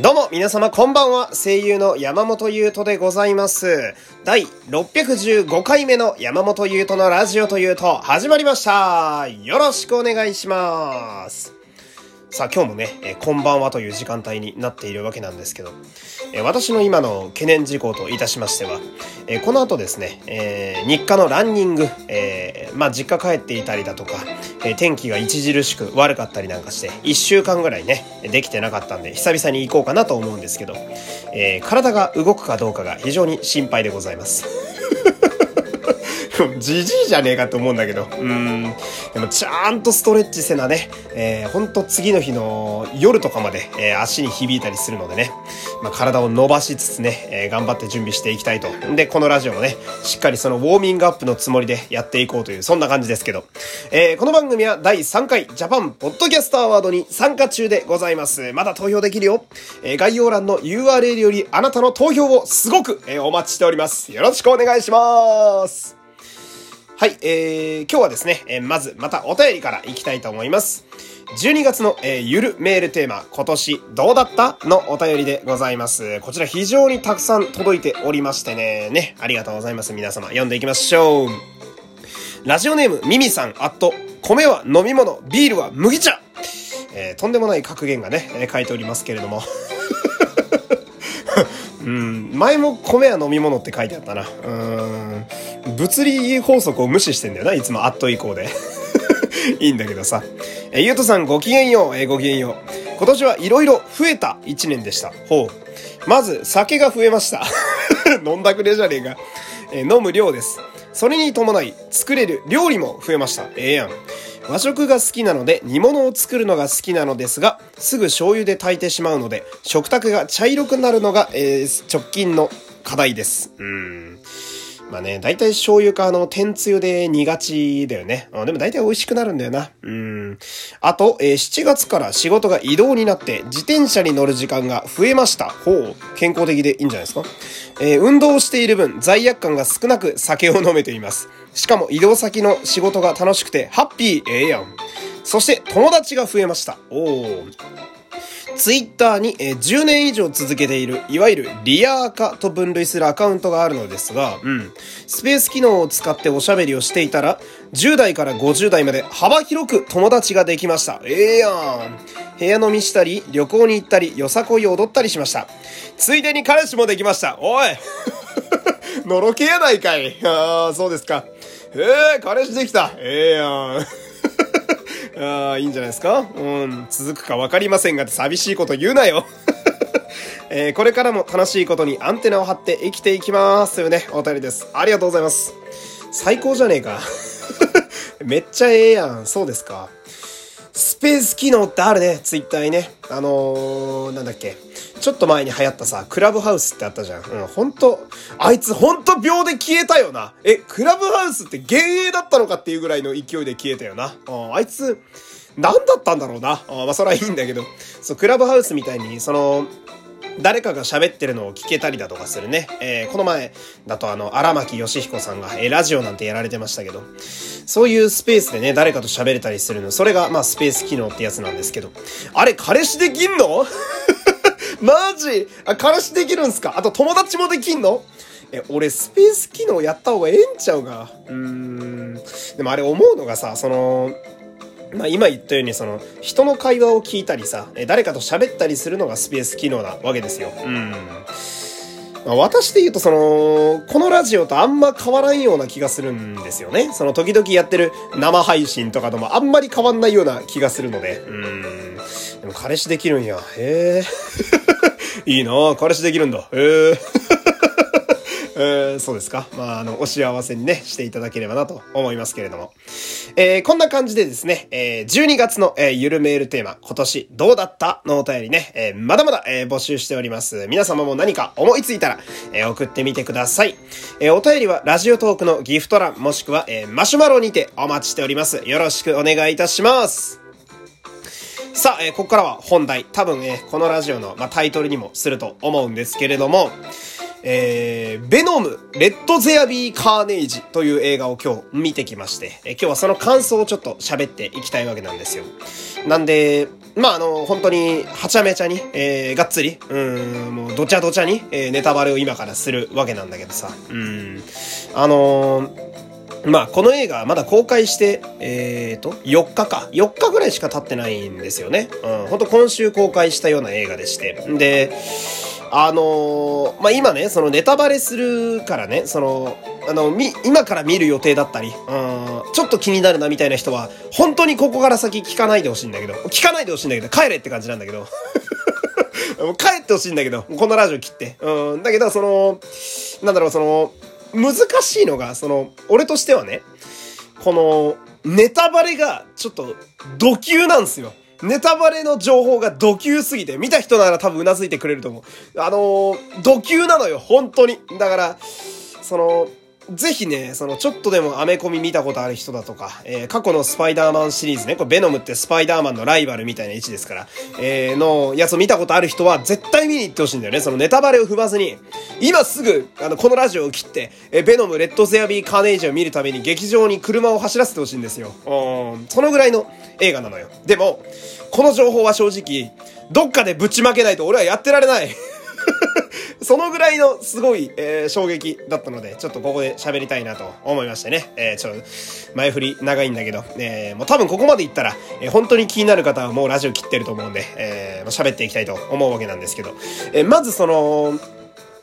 どうも皆様こんばんは。声優の山本優斗でございます。第615回目の山本優斗のラジオというと始まりました。よろしくお願いします。さあ今日もね、えー、こんばんはという時間帯になっているわけなんですけど、えー、私の今の懸念事項といたしましては、えー、この後ですね、え日課のランニング、えまあ実家帰っていたりだとか、え天気が著しく悪かったりなんかして、1週間ぐらいね、できてなかったんで、久々に行こうかなと思うんですけど、え体が動くかどうかが非常に心配でございます。じじいじゃねえかと思うんだけど。うん。でもちゃんとストレッチせなね、えー、ほんと次の日の夜とかまで、えー、足に響いたりするのでね、まあ、体を伸ばしつつね、えー、頑張って準備していきたいと。で、このラジオもね、しっかりそのウォーミングアップのつもりでやっていこうという、そんな感じですけど。えー、この番組は第3回ジャパンポッドキャストアワードに参加中でございます。まだ投票できるよ。えー、概要欄の URL よりあなたの投票をすごく、えー、お待ちしております。よろしくお願いします。はい、えー、今日はですね、えー、まずまたお便りからいきたいと思います。12月の、えー、ゆるメールテーマ、今年どうだったのお便りでございます。こちら非常にたくさん届いておりましてね、ね、ありがとうございます。皆様、読んでいきましょう。ラジオネーム、ミミさん、あっと、米は飲み物、ビールは麦茶。えー、とんでもない格言がね、えー、書いておりますけれども。うん、前も米は飲み物って書いてあったな。うん。物理法則を無視してんだよな、いつもアット以降で。いいんだけどさ。えゆうとさんごきげんよう、えごきげんよう。今年はいろいろ増えた一年でした。ほう。まず、酒が増えました。飲んだくれじゃねえか。え飲む量です。それに伴い、作れる料理も増えました。ええやん。和食が好きなので煮物を作るのが好きなのですが、すぐ醤油で炊いてしまうので、食卓が茶色くなるのが、えー、直近の課題です。うん。まあね、大体醤油かあの、天つゆで煮がちだよね。でも大体美味しくなるんだよな。うん。あと、えー、7月から仕事が移動になって自転車に乗る時間が増えました。ほう。健康的でいいんじゃないですか？えー、運動をしている分、罪悪感が少なく酒を飲めています。しかも移動先の仕事が楽しくて、ハッピー、ええやん。そして、友達が増えました。おー。ツイッターに、えー、10年以上続けている、いわゆるリアーカと分類するアカウントがあるのですが、うん。スペース機能を使っておしゃべりをしていたら、10代から50代まで幅広く友達ができました。ええー、やん。部屋飲みしたり、旅行に行ったり、よさこいを踊ったりしました。ついでに彼氏もできました。おい のろけやないかい。ああ、そうですか。ええー、彼氏できた。ええー、やん。あ、いいんじゃないですか？うん、続くか分かりませんが、寂しいこと言うなよ。えー、これからも楽しいことにアンテナを張って生きていきますというね、お便りです。ありがとうございます。最高じゃねえか。めっちゃええやん。そうですか。スペース機能ってあるね、ツイッターにね。あのー、なんだっけ。ちょっと前に流行ったさ、クラブハウスってあったじゃん。うん、ほんと、あいつほんと秒で消えたよな。え、クラブハウスって幻影だったのかっていうぐらいの勢いで消えたよな。ああいつ、何だったんだろうな。あまあ、それはいいんだけど。そう、クラブハウスみたいに、その、誰かが喋ってるのを聞けたりだとかするね。えー、この前だとあの、荒牧義彦さんが、えー、ラジオなんてやられてましたけど、そういうスペースでね、誰かと喋れたりするの、それが、まあ、スペース機能ってやつなんですけど、あれ、彼氏できんの？マジ？あ、彼氏できるんすか？あと友達もできんの？え、俺スペース機能やった方がええんちゃうが。うーん。でもあれ思うのがさ、その、まあ、今言ったようにその人の会話を聞いたりさ誰かと喋ったりするのがスペース機能なわけですよ。うん。まあ、私で言うとそのこのラジオとあんま変わらんような気がするんですよね。その時々やってる生配信とかともあんまり変わんないような気がするので。うん。でも彼氏できるんや。へえ。いいな彼氏できるんだ。へえ。えー、そうですか。まあ、あの、お幸せにね、していただければなと思いますけれども。えー、こんな感じでですね、えー、12月の、えー、ゆるメールテーマ、今年どうだったのお便りね、えー、まだまだ、えー、募集しております。皆様も何か思いついたら、えー、送ってみてください。えー、お便りはラジオトークのギフト欄、もしくは、えー、マシュマロにてお待ちしております。よろしくお願いいたします。さあ、えー、ここからは本題。多分、えー、このラジオの、まあ、タイトルにもすると思うんですけれども、えー、ベノム、レッドゼアビーカーネイジという映画を今日見てきまして、えー、今日はその感想をちょっと喋っていきたいわけなんですよ。なんで、まあ、あの、本当に、はちゃめちゃに、えー、がっつり、うん、もう、どちゃどちゃに、えー、ネタバレを今からするわけなんだけどさ、うん、あのーまあ、この映画、まだ公開して、えーと、4日か。4日ぐらいしか経ってないんですよね。うん、ほんと今週公開したような映画でして。で、あのー、まあ、今ね、そのネタバレするからね、その、あの、み、今から見る予定だったり、うん、ちょっと気になるなみたいな人は、本当にここから先聞かないでほしいんだけど、聞かないでほしいんだけど、帰れって感じなんだけど。帰ってほしいんだけど、このラジオ切って。うん、だけど、その、なんだろう、その、難しいのが、その、俺としてはね、この、ネタバレが、ちょっと、ド級なんですよ。ネタバレの情報がド級すぎて、見た人なら多分うなずいてくれると思う。あのー、ド級なのよ、本当に。だから、その、ぜひね、そのちょっとでもアメコミ見たことある人だとか、えー、過去のスパイダーマンシリーズね、これベノムってスパイダーマンのライバルみたいな位置ですから、えー、のやつを見たことある人は絶対見に行ってほしいんだよね。そのネタバレを踏まずに、今すぐ、あの、このラジオを切って、えー、ベノム、レッドゼアビー、カーネージを見るために劇場に車を走らせてほしいんですよ。うん、そのぐらいの映画なのよ。でも、この情報は正直、どっかでぶちまけないと俺はやってられない。そのぐらいのすごい、えー、衝撃だったので、ちょっとここで喋りたいなと思いましてね。えー、ちょっと、前振り長いんだけど、えー、もう多分ここまでいったら、えー、本当に気になる方はもうラジオ切ってると思うんで、えー、喋っていきたいと思うわけなんですけど、えー、まずその、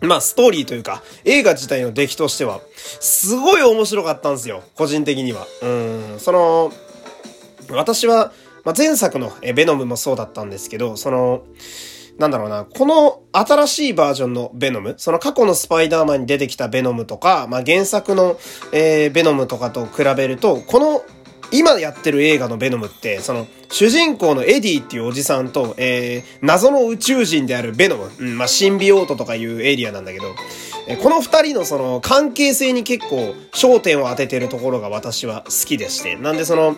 まあ、ストーリーというか、映画自体の出来としては、すごい面白かったんですよ。個人的には。うん、その、私は、まあ、前作のベノムもそうだったんですけど、その、なんだろうな、この新しいバージョンのベノム、その過去のスパイダーマンに出てきたベノムとか、まあ、原作の、えー、ベノムとかと比べると、この今やってる映画のベノムって、その、主人公のエディっていうおじさんと、えー、謎の宇宙人であるベノム、うん、まあ、シンビオートとかいうエリアなんだけど、えこの二人のその関係性に結構焦点を当ててるところが私は好きでして。なんでその、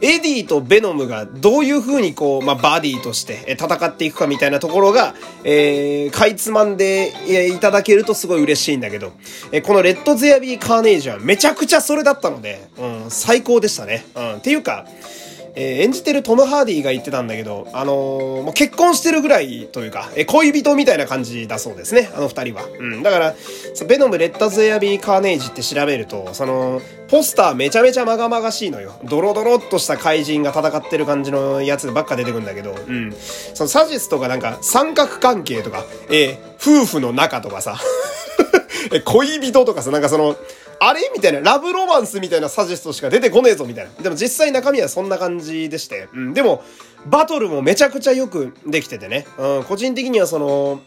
エディとベノムがどういう風にこう、まあ、バディとして戦っていくかみたいなところが、えー、かいつまんでいただけるとすごい嬉しいんだけど、えこのレッドゼアビーカーネージはめちゃくちゃそれだったので、うん、最高でしたね。うん、っていうか、えー、演じてるトム・ハーディーが言ってたんだけど、あのー、もう結婚してるぐらいというか、えー、恋人みたいな感じだそうですね、あの二人は。うん。だから、ベノム・レッタズ・エアビー・カーネージって調べると、その、ポスターめちゃめちゃまがまがしいのよ。ドロドロっとした怪人が戦ってる感じのやつばっか出てくるんだけど、うん。そのサジスとかなんか三角関係とか、えー、夫婦の仲とかさ、え、恋人とかさ、なんかその、あれみたいな、ラブロマンスみたいなサジェストしか出てこねえぞみたいな。でも実際中身はそんな感じでして。うん、でも、バトルもめちゃくちゃよくできててね。うん、個人的にはその、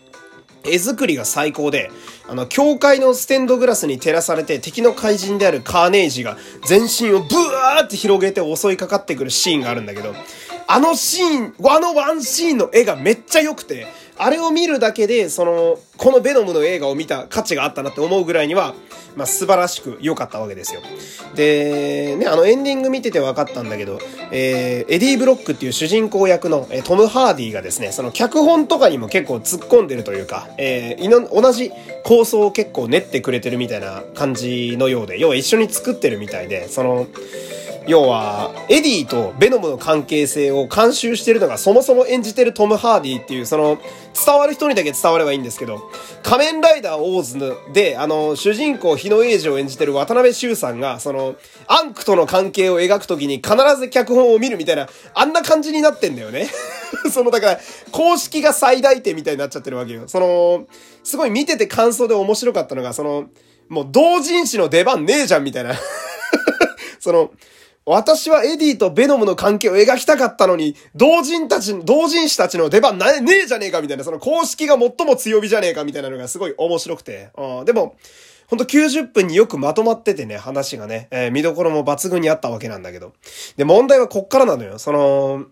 絵作りが最高で、あの、教会のステンドグラスに照らされて敵の怪人であるカーネージが全身をブワーって広げて襲いかかってくるシーンがあるんだけど、あのシーン、あのワンシーンの絵がめっちゃ良くて、あれを見るだけで、その、このベノムの映画を見た価値があったなって思うぐらいには、まあ、素晴らしく良かったわけですよ。で、ね、あのエンディング見てて分かったんだけど、えー、エディ・ブロックっていう主人公役の、えトム・ハーディがですね、その脚本とかにも結構突っ込んでるというか、えー、同じ構想を結構練ってくれてるみたいな感じのようで、要は一緒に作ってるみたいで、その、要は、エディとベノムの関係性を監修してるのがそもそも演じてるトム・ハーディっていう、その、伝わる人にだけ伝わればいいんですけど、仮面ライダーオーズで、あの、主人公火野映司を演じてる渡部秀さんが、その、アンクとの関係を描くときに必ず脚本を見るみたいな、あんな感じになってんだよね。その、だから、公式が最大点みたいになっちゃってるわけよ。その、すごい見てて感想で面白かったのが、その、もう同人誌の出番ねえじゃんみたいな。その、私はエディとベノムの関係を描きたかったのに、同人たち、同人誌たちの出番な、ねえじゃねえかみたいな、その公式が最も強火じゃねえかみたいなのがすごい面白くて。でも、ほんと90分によくまとまっててね、話がね、えー、見どころも抜群にあったわけなんだけど。で、問題はこっからなのよ。その、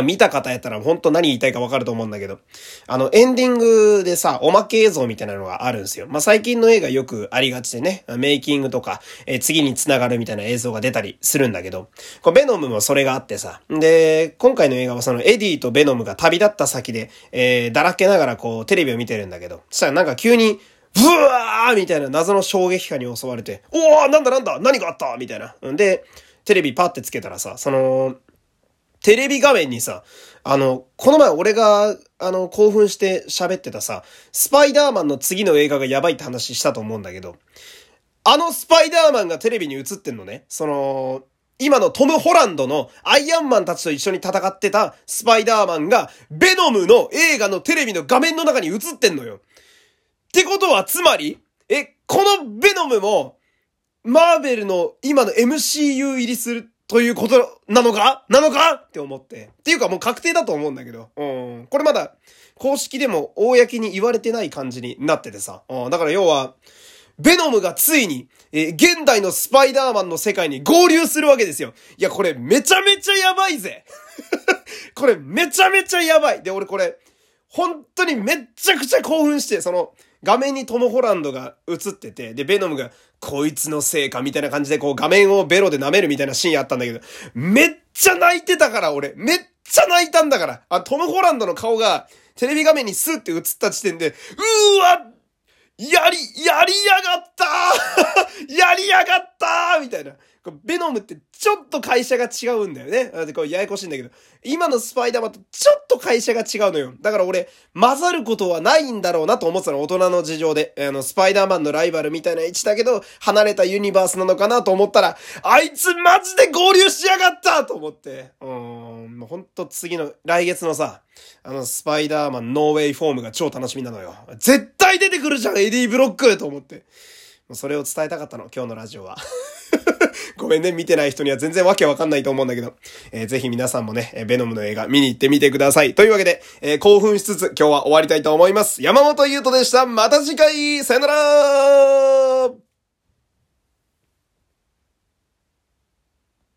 見た方やったら本当何言いたいかわかると思うんだけど、あの、エンディングでさ、おまけ映像みたいなのがあるんですよ。まあ、最近の映画よくありがちでね、メイキングとか、えー、次に繋がるみたいな映像が出たりするんだけど、こうベノムもそれがあってさ、で、今回の映画はそのエディとベノムが旅立った先で、えー、だらけながらこう、テレビを見てるんだけど、そしたらなんか急に、ブワーみたいな謎の衝撃波に襲われて、おーなんだなんだ何があったみたいな。んで、テレビパってつけたらさ、その、テレビ画面にさ、あの、この前俺が、あの、興奮して喋ってたさ、スパイダーマンの次の映画がやばいって話したと思うんだけど、あのスパイダーマンがテレビに映ってんのね。その、今のトム・ホランドのアイアンマンたちと一緒に戦ってたスパイダーマンが、ベノムの映画のテレビの画面の中に映ってんのよ。ってことは、つまり、え、このベノムも、マーベルの今の MCU 入りするということなのか？なのか？って思って。っていうかもう確定だと思うんだけど。うん。これまだ公式でも公に言われてない感じになっててさ。うん。だから要は、ベノムがついに、えー、現代のスパイダーマンの世界に合流するわけですよ。いや、これめちゃめちゃやばいぜ これめちゃめちゃやばい。で、俺これ、本当にめっちゃくちゃ興奮して、その、画面にトム・ホランドが映ってて、で、ベノムが、こいつのせいか、みたいな感じで、こう、画面をベロで舐めるみたいなシーンあったんだけど、めっちゃ泣いてたから、俺。めっちゃ泣いたんだから。あ、トム・ホランドの顔が、テレビ画面にスーって映った時点で、うーわやり、やりやがったー やりやがったーみたいな。ベノムってちょっと会社が違うんだよね。で、こうややこしいんだけど。今のスパイダーマンとちょっと会社が違うのよ。だから俺、混ざることはないんだろうなと思ってたの、大人の事情で。あの、スパイダーマンのライバルみたいな位置だけど、離れたユニバースなのかなと思ったら、あいつマジで合流しやがったと思って。うーん、もうほんと次の、来月のさ、あの、スパイダーマンノーウェイホームが超楽しみなのよ。絶対出てくるじゃん、エディ・ブロックと思って。それを伝えたかったの、今日のラジオは。ごめんね、見てない人には全然わけわかんないと思うんだけど、えー、ぜひ皆さんもね、ベノムの映画見に行ってみてください。というわけで、えー、興奮しつつ今日は終わりたいと思います。山本優斗でした。また次回さよなら